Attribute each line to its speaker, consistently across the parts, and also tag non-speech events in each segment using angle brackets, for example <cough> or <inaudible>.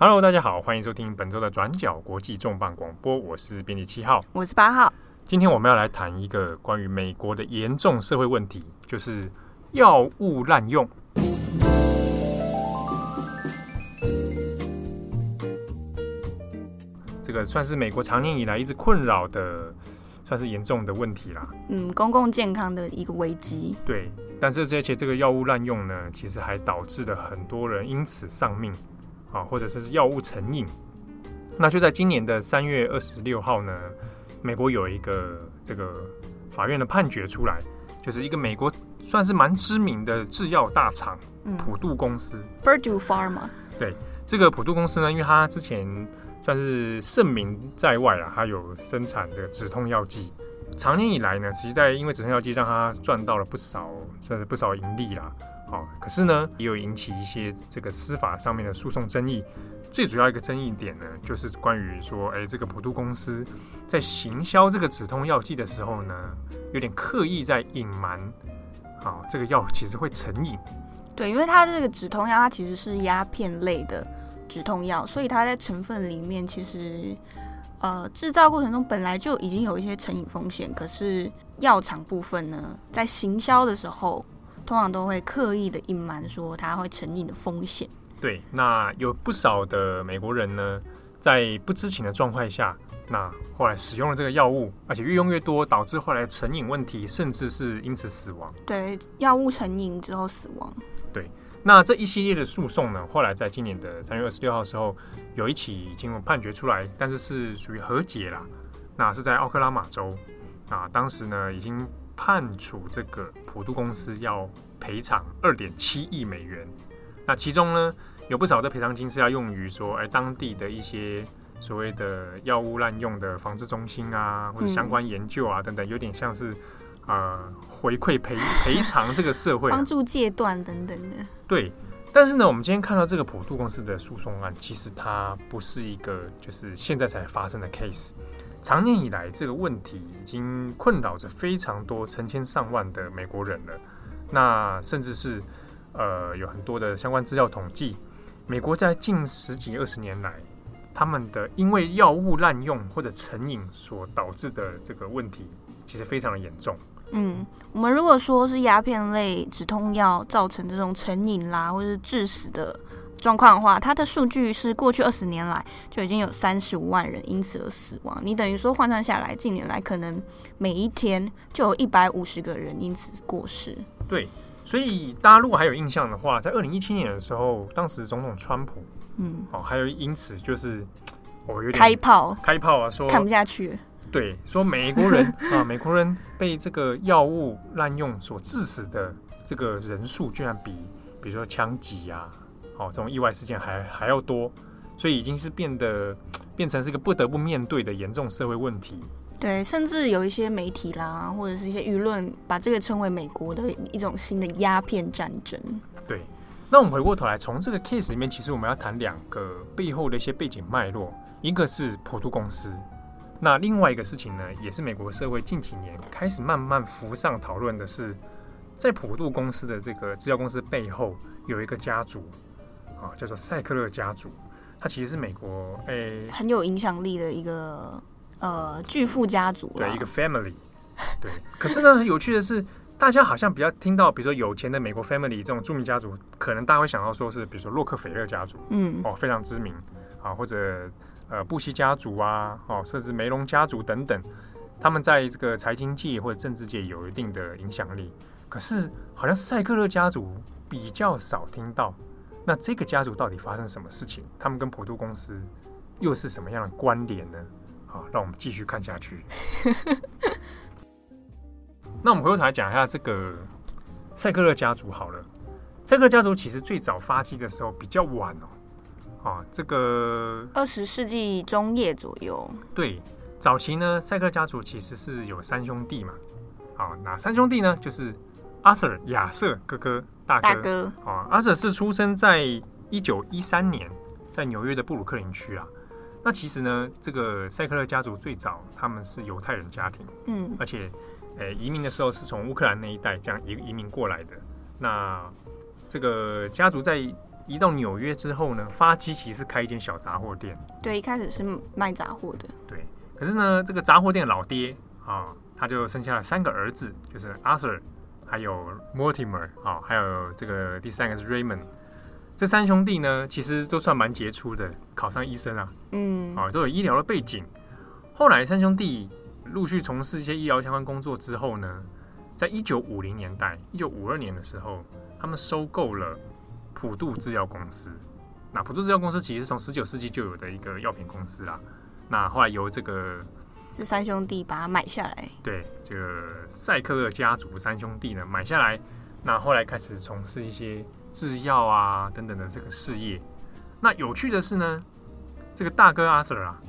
Speaker 1: Hello，大家好，欢迎收听本周的转角国际重磅广播，我是编辑七号，
Speaker 2: 我是八号。
Speaker 1: 今天我们要来谈一个关于美国的严重社会问题，就是药物滥用。这个算是美国长年以来一直困扰的，算是严重的问题啦。
Speaker 2: 嗯，公共健康的一个危机。
Speaker 1: 对，但是这些这个药物滥用呢，其实还导致了很多人因此丧命。啊，或者说是药物成瘾，那就在今年的三月二十六号呢，美国有一个这个法院的判决出来，就是一个美国算是蛮知名的制药大厂，嗯，普渡公司
Speaker 2: （Purdue Pharma）。
Speaker 1: 对，这个普渡公司呢，因为它之前算是盛名在外啊，它有生产的止痛药剂，长年以来呢，其实在因为止痛药剂让它赚到了不少，算是不少盈利啦。好，可是呢，也有引起一些这个司法上面的诉讼争议。最主要一个争议点呢，就是关于说，哎，这个普渡公司在行销这个止痛药剂的时候呢，有点刻意在隐瞒，好，这个药其实会成瘾。
Speaker 2: 对，因为它这个止痛药，它其实是鸦片类的止痛药，所以它在成分里面其实，呃，制造过程中本来就已经有一些成瘾风险。可是药厂部分呢，在行销的时候。通常都会刻意的隐瞒说它会成瘾的风险。
Speaker 1: 对，那有不少的美国人呢，在不知情的状态下，那后来使用了这个药物，而且越用越多，导致后来成瘾问题，甚至是因此死亡。
Speaker 2: 对，药物成瘾之后死亡。
Speaker 1: 对，那这一系列的诉讼呢，后来在今年的三月二十六号的时候，有一起已经有判决出来，但是是属于和解啦。那是在奥克拉玛州，啊，当时呢已经。判处这个普渡公司要赔偿二点七亿美元，那其中呢有不少的赔偿金是要用于说，哎，当地的一些所谓的药物滥用的防治中心啊，或者相关研究啊等等，有点像是呃回馈赔赔偿这个社会，
Speaker 2: 帮助戒断等等的。
Speaker 1: 对，但是呢，我们今天看到这个普渡公司的诉讼案，其实它不是一个就是现在才发生的 case。长年以来，这个问题已经困扰着非常多、成千上万的美国人了。那甚至是呃，有很多的相关资料统计，美国在近十几二十年来，他们的因为药物滥用或者成瘾所导致的这个问题，其实非常的严重。
Speaker 2: 嗯，我们如果说是鸦片类止痛药造成这种成瘾啦，或者是致死的。状况的话，它的数据是过去二十年来就已经有三十五万人因此而死亡。你等于说换算下来，近年来可能每一天就有一百五十个人因此过世。
Speaker 1: 对，所以大家如果还有印象的话，在二零一七年的时候，当时总统川普，嗯，哦，还有因此就是我 <tsk> 有点
Speaker 2: 开炮，
Speaker 1: 开炮啊，说
Speaker 2: 看不下去。
Speaker 1: 对，说美国人 <laughs> 啊，美国人被这个药物滥用所致死的这个人数，居然比比如说枪击啊。哦，这种意外事件还还要多，所以已经是变得变成是一个不得不面对的严重社会问题。
Speaker 2: 对，甚至有一些媒体啦，或者是一些舆论，把这个称为美国的一种新的鸦片战争。
Speaker 1: 对，那我们回过头来，从这个 case 里面，其实我们要谈两个背后的一些背景脉络，一个是普渡公司，那另外一个事情呢，也是美国社会近几年开始慢慢浮上讨论的是，在普渡公司的这个制药公司背后有一个家族。啊，叫做塞克勒家族，他其实是美国诶、欸、
Speaker 2: 很有影响力的一个呃巨富家族，
Speaker 1: 对一个 family。对，可是呢，很有趣的是，大家好像比较听到，比如说有钱的美国 family 这种著名家族，可能大家会想到说是，比如说洛克菲勒家族，嗯，哦，非常知名啊，或者呃布希家族啊，哦，甚至梅隆家族等等，他们在这个财经界或者政治界有一定的影响力。可是，好像赛克勒家族比较少听到。那这个家族到底发生什么事情？他们跟普渡公司又是什么样的关联呢？好，让我们继续看下去。<laughs> 那我们回头来讲一下这个赛克勒家族好了。赛克勒家族其实最早发迹的时候比较晚哦，啊，这个
Speaker 2: 二十世纪中叶左右。
Speaker 1: 对，早期呢，赛克勒家族其实是有三兄弟嘛。啊，哪三兄弟呢，就是阿瑟亚瑟哥哥。大哥，大哥啊，阿瑟是出生在一九一三年，在纽约的布鲁克林区啊。那其实呢，这个塞克勒家族最早他们是犹太人家庭，嗯，而且，诶，移民的时候是从乌克兰那一带这样移移民过来的。那这个家族在移到纽约之后呢，发基其实是开一间小杂货店。
Speaker 2: 对，一开始是卖杂货的。
Speaker 1: 对，可是呢，这个杂货店老爹啊，他就生下了三个儿子，就是 Arthur，还有 Mortimer 啊，还有这个第三个是 Raymond。这三兄弟呢，其实都算蛮杰出的，考上医生啊，嗯，啊，都有医疗的背景。后来三兄弟陆续从事一些医疗相关工作之后呢，在一九五零年代，一九五二年的时候，他们收购了普渡制药公司。那普渡制药公司其实是从十九世纪就有的一个药品公司啦。那后来由这个
Speaker 2: 这三兄弟把它买下来，
Speaker 1: 对，这个赛克勒家族三兄弟呢买下来，那后来开始从事一些。制药啊等等的这个事业，那有趣的是呢，这个大哥阿 Sir 啊，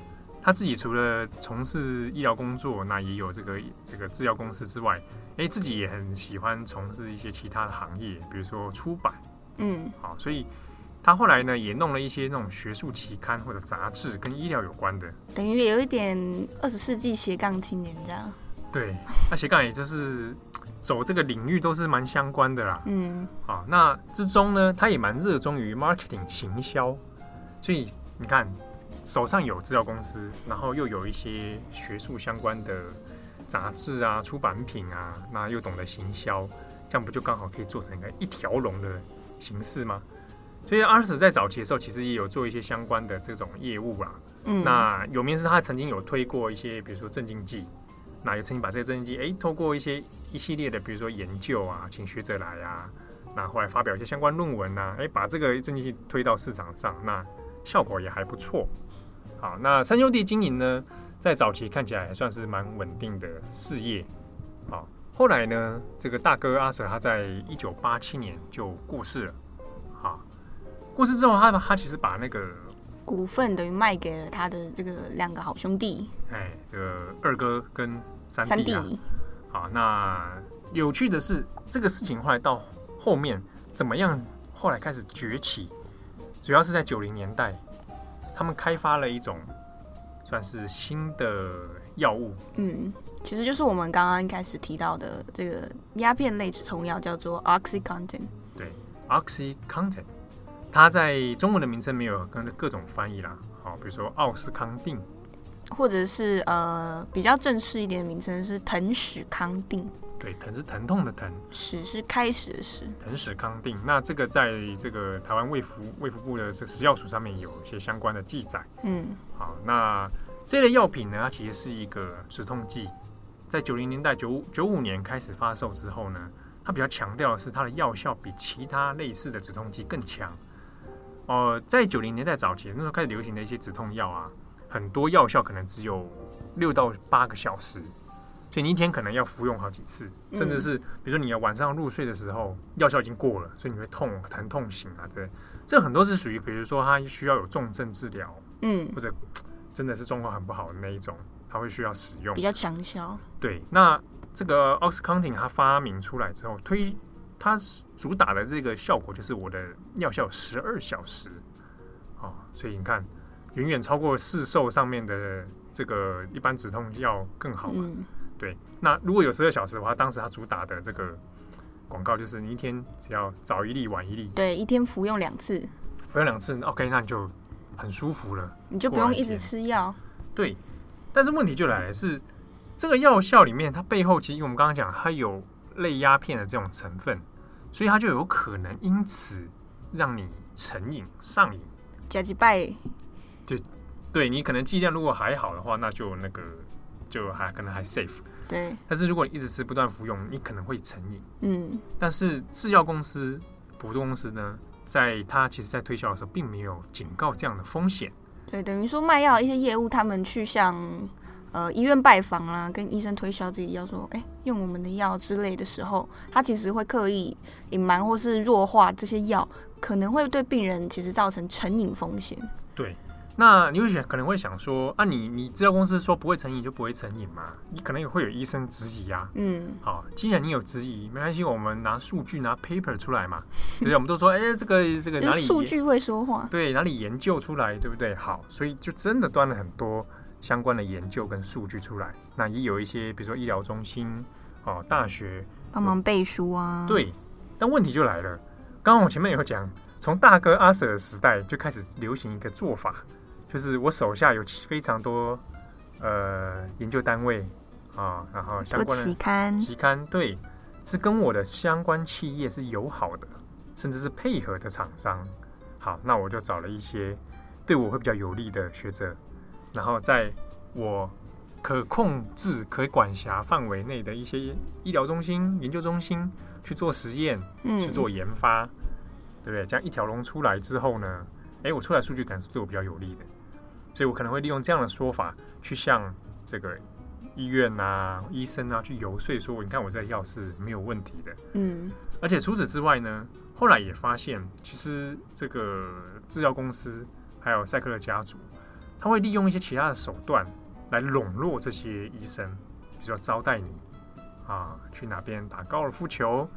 Speaker 1: 他自己除了从事医疗工作，那也有这个这个制药公司之外，哎，自己也很喜欢从事一些其他的行业，比如说出版，嗯，好，所以他后来呢也弄了一些那种学术期刊或者杂志跟医疗有关的，
Speaker 2: 等于有一点二十世纪斜杠青年这样。
Speaker 1: 对，那斜杠也就是。走这个领域都是蛮相关的啦，嗯，好，那之中呢，他也蛮热衷于 marketing 行销，所以你看，手上有制药公司，然后又有一些学术相关的杂志啊、出版品啊，那又懂得行销，这样不就刚好可以做成一个一条龙的形式吗？所以阿 Sir 在早期的时候，其实也有做一些相关的这种业务啦，嗯，那有名是他曾经有推过一些，比如说镇静剂。那也曾经把这个镇静剂，哎，透过一些一系列的，比如说研究啊，请学者来啊，那后来发表一些相关论文啊，哎，把这个镇静剂推到市场上，那效果也还不错。好，那三兄弟经营呢，在早期看起来还算是蛮稳定的事业。好，后来呢，这个大哥阿 Sir 他在一九八七年就过世了。好，过世之后，他他其实把那个。
Speaker 2: 股份等于卖给了他的这个两个好兄弟，
Speaker 1: 哎，这个二哥跟三弟啊。好，那有趣的是，这个事情后来到后面怎么样？后来开始崛起，主要是在九零年代，他们开发了一种算是新的药物。
Speaker 2: 嗯，其实就是我们刚刚一开始提到的这个鸦片类止痛药，叫做 OxyContin。
Speaker 1: 对，OxyContin。它在中文的名称没有跟着各种翻译啦，好，比如说奥斯康定，
Speaker 2: 或者是呃比较正式一点的名称是疼史康定。
Speaker 1: 对，疼是疼痛的疼，
Speaker 2: 史是开始的史。
Speaker 1: 疼史康定，那这个在这个台湾卫福卫福部的这食药署上面有一些相关的记载。嗯，好，那这类药品呢，它其实是一个止痛剂，在九零年代九九五年开始发售之后呢，它比较强调的是它的药效比其他类似的止痛剂更强。哦、呃，在九零年代早期那时候开始流行的一些止痛药啊，很多药效可能只有六到八个小时，所以你一天可能要服用好几次，甚至是比如说你要晚上入睡的时候，药效已经过了，所以你会痛疼痛醒啊，对，这很多是属于比如说他需要有重症治疗，嗯，或者真的是状况很不好的那一种，他会需要使用
Speaker 2: 比较强效。
Speaker 1: 对，那这个 OxyContin 它发明出来之后推。它主打的这个效果就是我的药效十二小时，哦，所以你看，远远超过市售上面的这个一般止痛药更好嘛。嗯、对，那如果有十二小时的话，当时它主打的这个广告就是你一天只要早一粒晚一粒，
Speaker 2: 对，一天服用两次，
Speaker 1: 服用两次，OK，那你就很舒服了，
Speaker 2: 你就不用一直吃药。
Speaker 1: 对，但是问题就来了，是这个药效里面它背后其实我们刚刚讲它有。类鸦片的这种成分，所以它就有可能因此让你成瘾上瘾。
Speaker 2: 加几拜，
Speaker 1: 就对你可能剂量如果还好的话，那就那个就还可能还 safe。
Speaker 2: 对，
Speaker 1: 但是如果你一直吃不断服用，你可能会成瘾。嗯，但是制药公司、普渡公司呢，在它其实在推销的时候，并没有警告这样的风险。
Speaker 2: 对，等于说卖药一些业务，他们去向。呃，医院拜访啦，跟医生推销自己要，说，哎、欸，用我们的药之类的时候，他其实会刻意隐瞒或是弱化这些药，可能会对病人其实造成成瘾风险。
Speaker 1: 对，那你会想，可能会想说，啊你，你你制药公司说不会成瘾就不会成瘾嘛？你可能也会有医生质疑啊。嗯，好，既然你有质疑，没关系，我们拿数据拿 paper 出来嘛。对，我们都说，哎、欸，这个这个哪里
Speaker 2: 数据会说话？
Speaker 1: 对，哪里研究出来，对不对？好，所以就真的端了很多。相关的研究跟数据出来，那也有一些，比如说医疗中心、哦、呃、大学
Speaker 2: 帮忙背书啊。
Speaker 1: 对，但问题就来了，刚刚我前面有讲，从大哥阿 Sir 的时代就开始流行一个做法，就是我手下有非常多呃研究单位啊，然后相关的
Speaker 2: 期刊，
Speaker 1: 期刊对，是跟我的相关企业是友好的，甚至是配合的厂商。好，那我就找了一些对我会比较有利的学者，然后在我可控制、可管辖范围内的一些医疗中心、研究中心去做实验，
Speaker 2: 嗯，
Speaker 1: 去做研发。对不对？这样一条龙出来之后呢，哎，我出来数据感是对我比较有利的，所以我可能会利用这样的说法去向这个医院啊、医生啊去游说说，你看我这个药是没有问题的。
Speaker 2: 嗯，
Speaker 1: 而且除此之外呢，后来也发现，其实这个制药公司还有赛克勒家族，他会利用一些其他的手段来笼络这些医生，比如说招待你啊，去哪边打高尔夫球。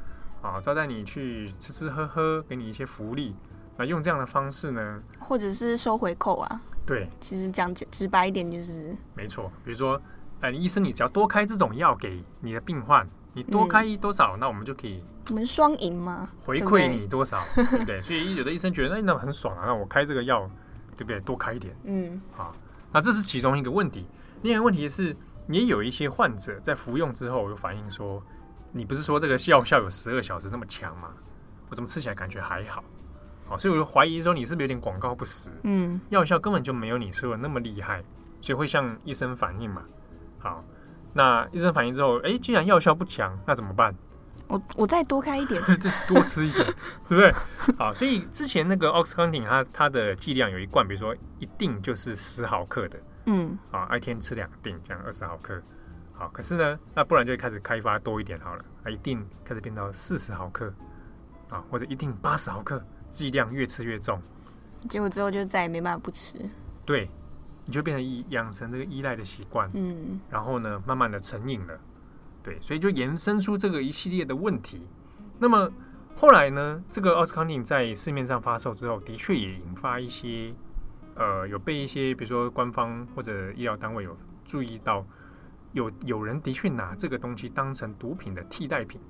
Speaker 1: 啊，招待你去吃吃喝喝，给你一些福利。那用这样的方式呢？
Speaker 2: 或者是收回扣啊？
Speaker 1: 对，
Speaker 2: 其实讲直直白一点就是
Speaker 1: 没错。比如说，哎，医生，你只要多开这种药给你的病患，你多开多少，嗯、那我们就可以
Speaker 2: 我们双赢嘛，
Speaker 1: 回馈你多少，对不对，对？所以有的医生觉得，哎，那很爽啊，那我开这个药，对不对？多开一点，
Speaker 2: 嗯，
Speaker 1: 好。那这是其中一个问题。另外一个问题是，也有一些患者在服用之后有反映说。你不是说这个药效有十二小时那么强吗？我怎么吃起来感觉还好？好，所以我就怀疑说你是不是有点广告不实？
Speaker 2: 嗯，
Speaker 1: 药效根本就没有你说的那么厉害，所以会向医生反映嘛。好，那医生反映之后，哎，既然药效不强，那怎么办？
Speaker 2: 我我再多开一点，<laughs>
Speaker 1: 多吃一点，对不对？好，所以之前那个 Oxycontin 它它的剂量有一罐，比如说一定就是十毫克的，
Speaker 2: 嗯，
Speaker 1: 啊，一天吃两锭，这样二十毫克。好，可是呢，那不然就开始开发多一点好了，啊，一定开始变到四十毫克，啊，或者一定八十毫克，剂量越吃越重，
Speaker 2: 结果之后就再也没办法不吃，
Speaker 1: 对，你就变成依养成这个依赖的习惯，
Speaker 2: 嗯，
Speaker 1: 然后呢，慢慢的成瘾了，对，所以就延伸出这个一系列的问题。那么后来呢，这个奥斯康定在市面上发售之后，的确也引发一些，呃，有被一些比如说官方或者医疗单位有注意到。有有人的确拿这个东西当成毒品的替代品，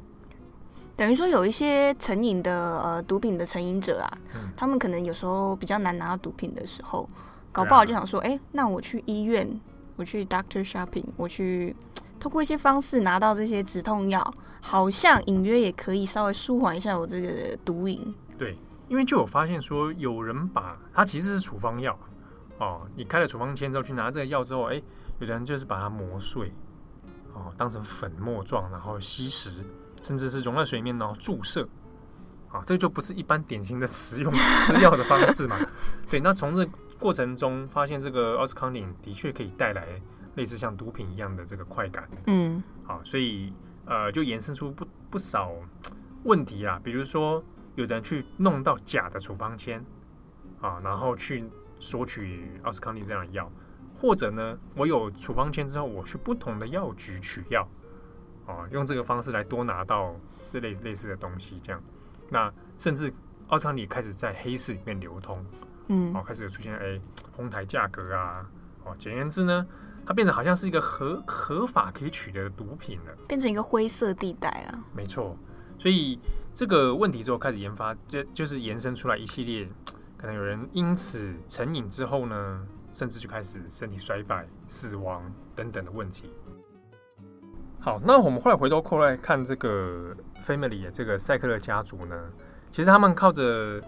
Speaker 2: 等于说有一些成瘾的呃毒品的成瘾者啊，
Speaker 1: 嗯，
Speaker 2: 他们可能有时候比较难拿到毒品的时候，搞不好就想说，哎、欸，那我去医院，我去 doctor shopping，我去透过一些方式拿到这些止痛药，好像隐约也可以稍微舒缓一下我这个毒瘾。
Speaker 1: 对，因为就有发现说，有人把它其实是处方药哦，你开了处方签之后去拿这个药之后，哎、有的人就是把它磨碎，哦，当成粉末状，然后吸食，甚至是溶在水面然后注射，啊，这个就不是一般典型的食用吃药的方式嘛？对，那从这过程中发现，这个奥斯康定的确可以带来类似像毒品一样的这个快感，
Speaker 2: 嗯，
Speaker 1: 好，所以呃，就延伸出不不少问题啊，比如说有人去弄到假的处方签，啊，然后去索取奥斯康利这样的药。或者呢，我有处方签之后，我去不同的药局取药，啊，用这个方式来多拿到这类类似的东西，这样，那甚至奥斯康利开始在黑市里面流通，
Speaker 2: 嗯，
Speaker 1: 哦，开始有出现哎，哄抬价格啊，哦，简言之呢，它变得好像是一个合合法可以取得的毒品了，
Speaker 2: 变成一个灰色地带啊，
Speaker 1: 没错，所以这个问题之后开始研发，这就是延伸出来一系列，可能有人因此成瘾之后呢。甚至就开始身体衰败、死亡等等的问题。好，那我们后来回头过来看这个 Family 的这个赛克勒家族呢，其实他们靠着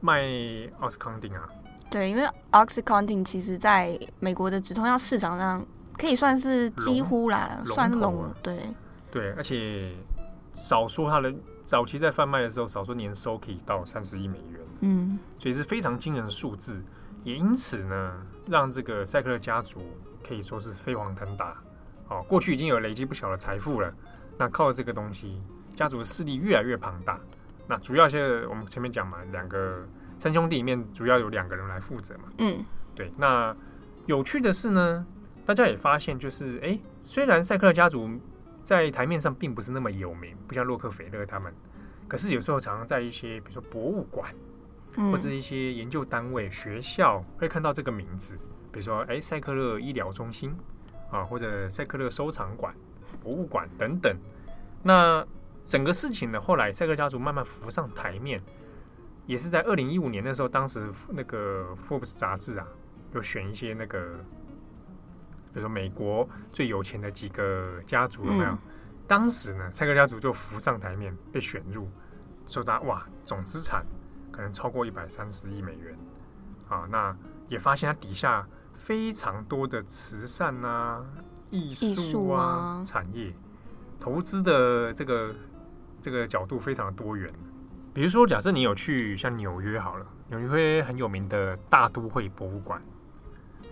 Speaker 1: 卖奥斯康定啊，
Speaker 2: 对，因为 Oxycontin 其实在美国的止痛药市场上可以算是几乎啦，算是龙，对
Speaker 1: 对，而且少说它的早期在贩卖的时候，少说年收可以到三十亿美元，
Speaker 2: 嗯，
Speaker 1: 所以是非常惊人的数字。也因此呢，让这个赛克勒家族可以说是飞黄腾达。哦，过去已经有累积不小的财富了。那靠这个东西，家族的势力越来越庞大。那主要现在我们前面讲嘛，两个三兄弟里面主要有两个人来负责嘛。
Speaker 2: 嗯，
Speaker 1: 对。那有趣的是呢，大家也发现，就是哎，虽然赛克勒家族在台面上并不是那么有名，不像洛克菲勒他们，可是有时候常常在一些比如说博物馆。或者一些研究单位、学校会看到这个名字，比如说，哎，赛克勒医疗中心啊，或者赛克勒收藏馆、博物馆等等。那整个事情呢，后来赛克勒家族慢慢浮上台面，也是在二零一五年的时候，当时那个 Forbes 杂志啊，有选一些那个，比如说美国最有钱的几个家族有没有？嗯、当时呢，赛克家族就浮上台面，被选入，说他哇，总资产可能超过一百三十亿美元啊。那也发现他底下非常多的慈善啊、艺术啊、啊产业投资的这个这个角度非常的多元。比如说，假设你有去像纽约好了，纽约很有名的大都会博物馆，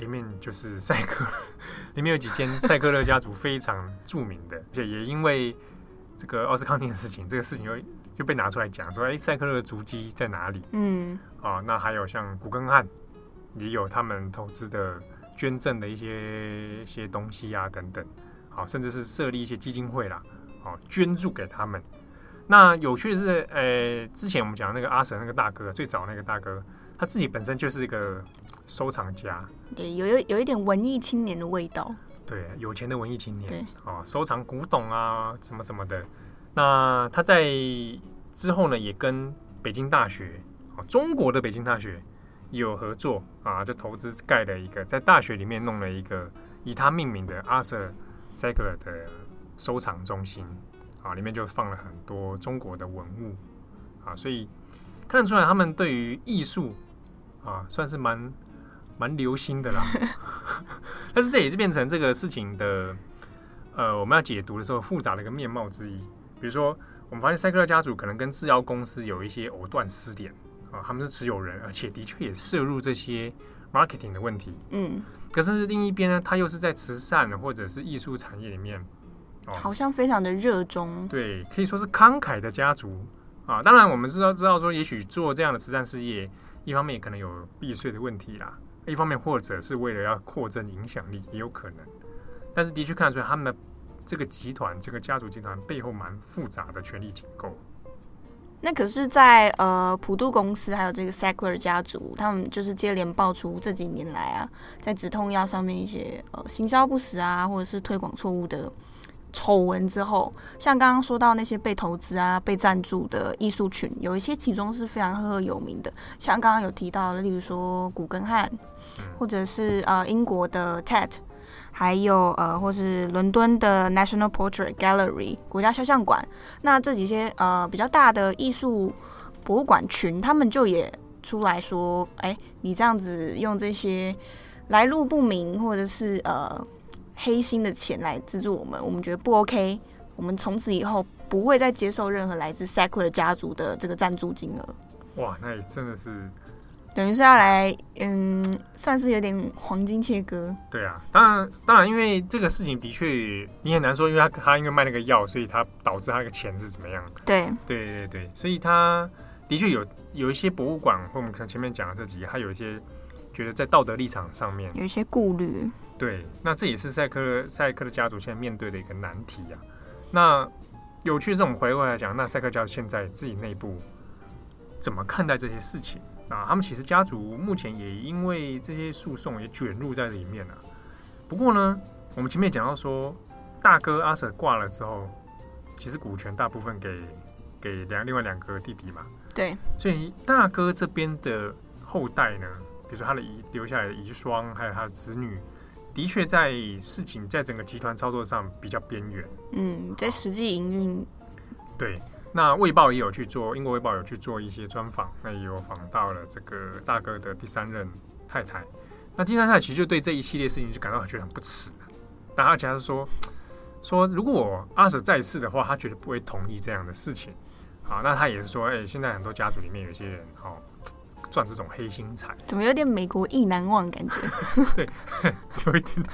Speaker 1: 里面就是赛克，<laughs> 里面有几间赛克勒家族非常著名的，而且也因为这个奥斯康定的事情，这个事情就就被拿出来讲，说哎，赛克勒的足迹在哪里？嗯，啊，那还有像古根汉，也有他们投资的捐赠的一些一些东西啊等等，好，甚至是设立一些基金会啦，好，捐助给他们。那有趣的是，呃、欸，之前我们讲那个阿舍那个大哥，最早那个大哥，他自己本身就是一个收藏家，
Speaker 2: 对，有有有一点文艺青年的味道，
Speaker 1: 对，有钱的文艺青年，
Speaker 2: 对，
Speaker 1: 哦，收藏古董啊，什么什么的。那他在之后呢，也跟北京大学，哦，中国的北京大学有合作啊，就投资盖了一个，在大学里面弄了一个以他命名的阿舍塞格尔的收藏中心。啊，里面就放了很多中国的文物啊，所以看得出来他们对于艺术啊，算是蛮蛮留心的啦。<laughs> 但是这也是变成这个事情的呃，我们要解读的时候复杂的一个面貌之一。比如说，我们发现赛克勒家族可能跟制药公司有一些藕断丝连啊，他们是持有人，而且的确也涉入这些 marketing 的问题。嗯，可是另一边呢，他又是在慈善或者是艺术产业里面。
Speaker 2: 好像非常的热衷，
Speaker 1: 对，可以说是慷慨的家族啊。当然，我们知道知道说，也许做这样的慈善事业，一方面可能有避税的问题啦，一方面或者是为了要扩增影响力，也有可能。但是的确看得出来，他们的这个集团，这个家族集团背后蛮复杂的权力结构。
Speaker 2: 那可是在，在呃普渡公司还有这个 s a c l e r 家族，他们就是接连爆出这几年来啊，在止痛药上面一些呃行销不实啊，或者是推广错误的。丑闻之后，像刚刚说到那些被投资啊、被赞助的艺术群，有一些其中是非常赫赫有名的，像刚刚有提到的，例如说古根汉，或者是呃英国的 Tate，还有呃或是伦敦的 National Portrait Gallery 国家肖像馆，那这几些呃比较大的艺术博物馆群，他们就也出来说，哎，你这样子用这些来路不明，或者是呃。黑心的钱来资助我们，我们觉得不 OK。我们从此以后不会再接受任何来自 Sackler 家族的这个赞助金额。
Speaker 1: 哇，那也真的是，
Speaker 2: 等于是要来，嗯，算是有点黄金切割。
Speaker 1: 对啊，当然，当然，因为这个事情的确你很难说，因为他他因为卖那个药，所以他导致他那个钱是怎么样？
Speaker 2: 对，
Speaker 1: 对对对，所以他的确有有一些博物馆，或我们看前面讲的这几个，他有一些觉得在道德立场上面
Speaker 2: 有一些顾虑。
Speaker 1: 对，那这也是赛克赛克的家族现在面对的一个难题呀、啊。那有趣这种，回过来讲，那赛克勒家族现在自己内部怎么看待这些事情啊？他们其实家族目前也因为这些诉讼也卷入在里面了、啊。不过呢，我们前面讲到说，大哥阿舍挂了之后，其实股权大部分给给两另外两个弟弟嘛。
Speaker 2: 对，
Speaker 1: 所以大哥这边的后代呢，比如说他的遗留下来的遗孀，还有他的子女。的确，在事情在整个集团操作上比较边缘。
Speaker 2: 嗯，在实际营运，
Speaker 1: 对。那《卫报》也有去做，英国《卫报》有去做一些专访，那也有访到了这个大哥的第三任太太。那第三太太其实就对这一系列事情就感到觉得很不齿。但而且他是说，<tsk> 说如果阿舍再世的话，他绝对不会同意这样的事情。好，那他也是说，哎、欸，现在很多家族里面有些人，哦。赚这种黑心财，
Speaker 2: 怎么有点美国意难忘感觉？<laughs>
Speaker 1: 对，有一点，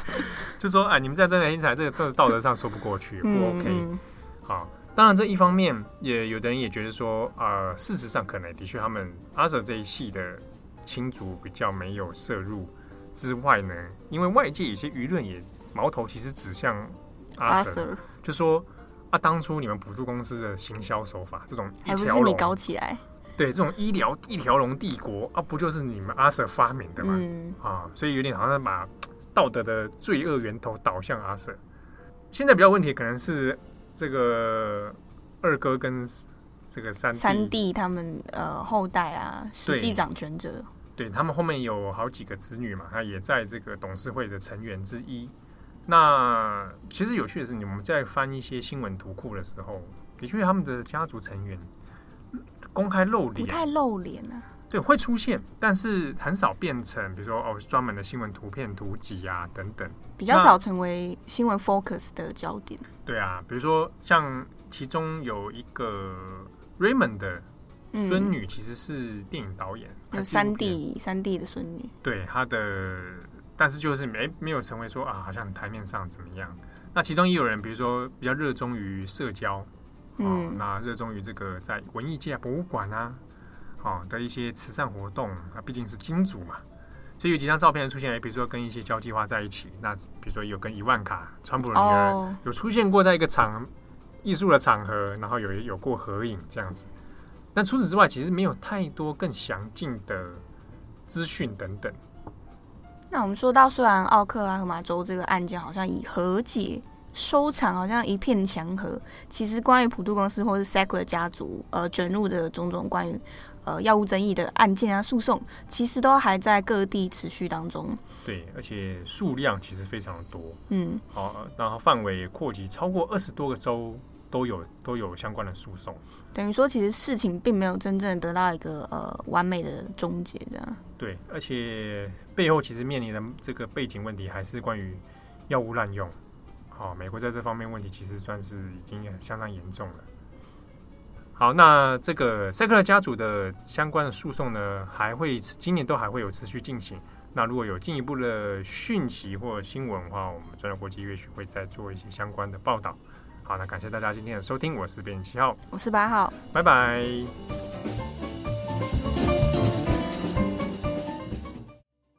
Speaker 1: 就是说，哎，你们在赚黑心财，这个道德上说不过去，不 OK。好，当然这一方面，也有的人也觉得说，呃，事实上可能的确，他们阿舍这一系的亲族比较没有摄入之外呢，因为外界有些舆论也矛头其实指向阿舍，就说啊，当初你们普渡公司的行销手法，这种
Speaker 2: 还不是你搞起来。
Speaker 1: 对，这种医疗一条龙帝国啊，不就是你们阿瑟发明的吗？嗯、啊，所以有点好像把道德的罪恶源头导向阿瑟。现在比较问题可能是这个二哥跟这个三
Speaker 2: 三弟他们呃后代啊，实际掌权者，
Speaker 1: 对，对他们后面有好几个子女嘛，他也在这个董事会的成员之一。那其实有趣的是，你们在翻一些新闻图库的时候，的确他们的家族成员公开露脸，
Speaker 2: 不太露脸啊。
Speaker 1: 对，会出现，但是很少变成，比如说哦，专门的新闻图片图集啊等等，
Speaker 2: 比较少成为新闻 focus 的焦点。
Speaker 1: 对啊，比如说像其中有一个 Raymond 的孙女，其实是电影导演，
Speaker 2: 嗯、有三弟三弟的孙女。
Speaker 1: 对他的，但是就是没没有成为说啊，好像台面上怎么样。那其中也有人，比如说比较热衷于社交，嗯，哦、那热衷于这个在文艺界、博物馆啊。好的一些慈善活动，啊，毕竟是金主嘛，所以有几张照片出现，比如说跟一些交际花在一起，那比如说有跟伊万卡、川普的女儿有出现过在一个场艺术的场合，然后有有过合影这样子。但除此之外，其实没有太多更详尽的资讯等等。
Speaker 2: 那我们说到，虽然奥克拉荷马州这个案件好像以和解收场，好像一片祥和，其实关于普渡公司或是 Sackler 家族呃卷入的种种关于。呃，药物争议的案件啊，诉讼其实都还在各地持续当中。
Speaker 1: 对，而且数量其实非常的多。
Speaker 2: 嗯，
Speaker 1: 好，然后范围扩及超过二十多个州，都有都有相关的诉讼。
Speaker 2: 等于说，其实事情并没有真正得到一个呃完美的终结，这样。
Speaker 1: 对，而且背后其实面临的这个背景问题，还是关于药物滥用。好，美国在这方面问题其实算是已经相当严重了。好，那这个塞克勒家族的相关的诉讼呢，还会今年都还会有持续进行。那如果有进一步的讯息或新闻的话，我们转角国际也许会再做一些相关的报道。好，那感谢大家今天的收听，我是编辑七号，
Speaker 2: 我是八号，
Speaker 1: 拜拜。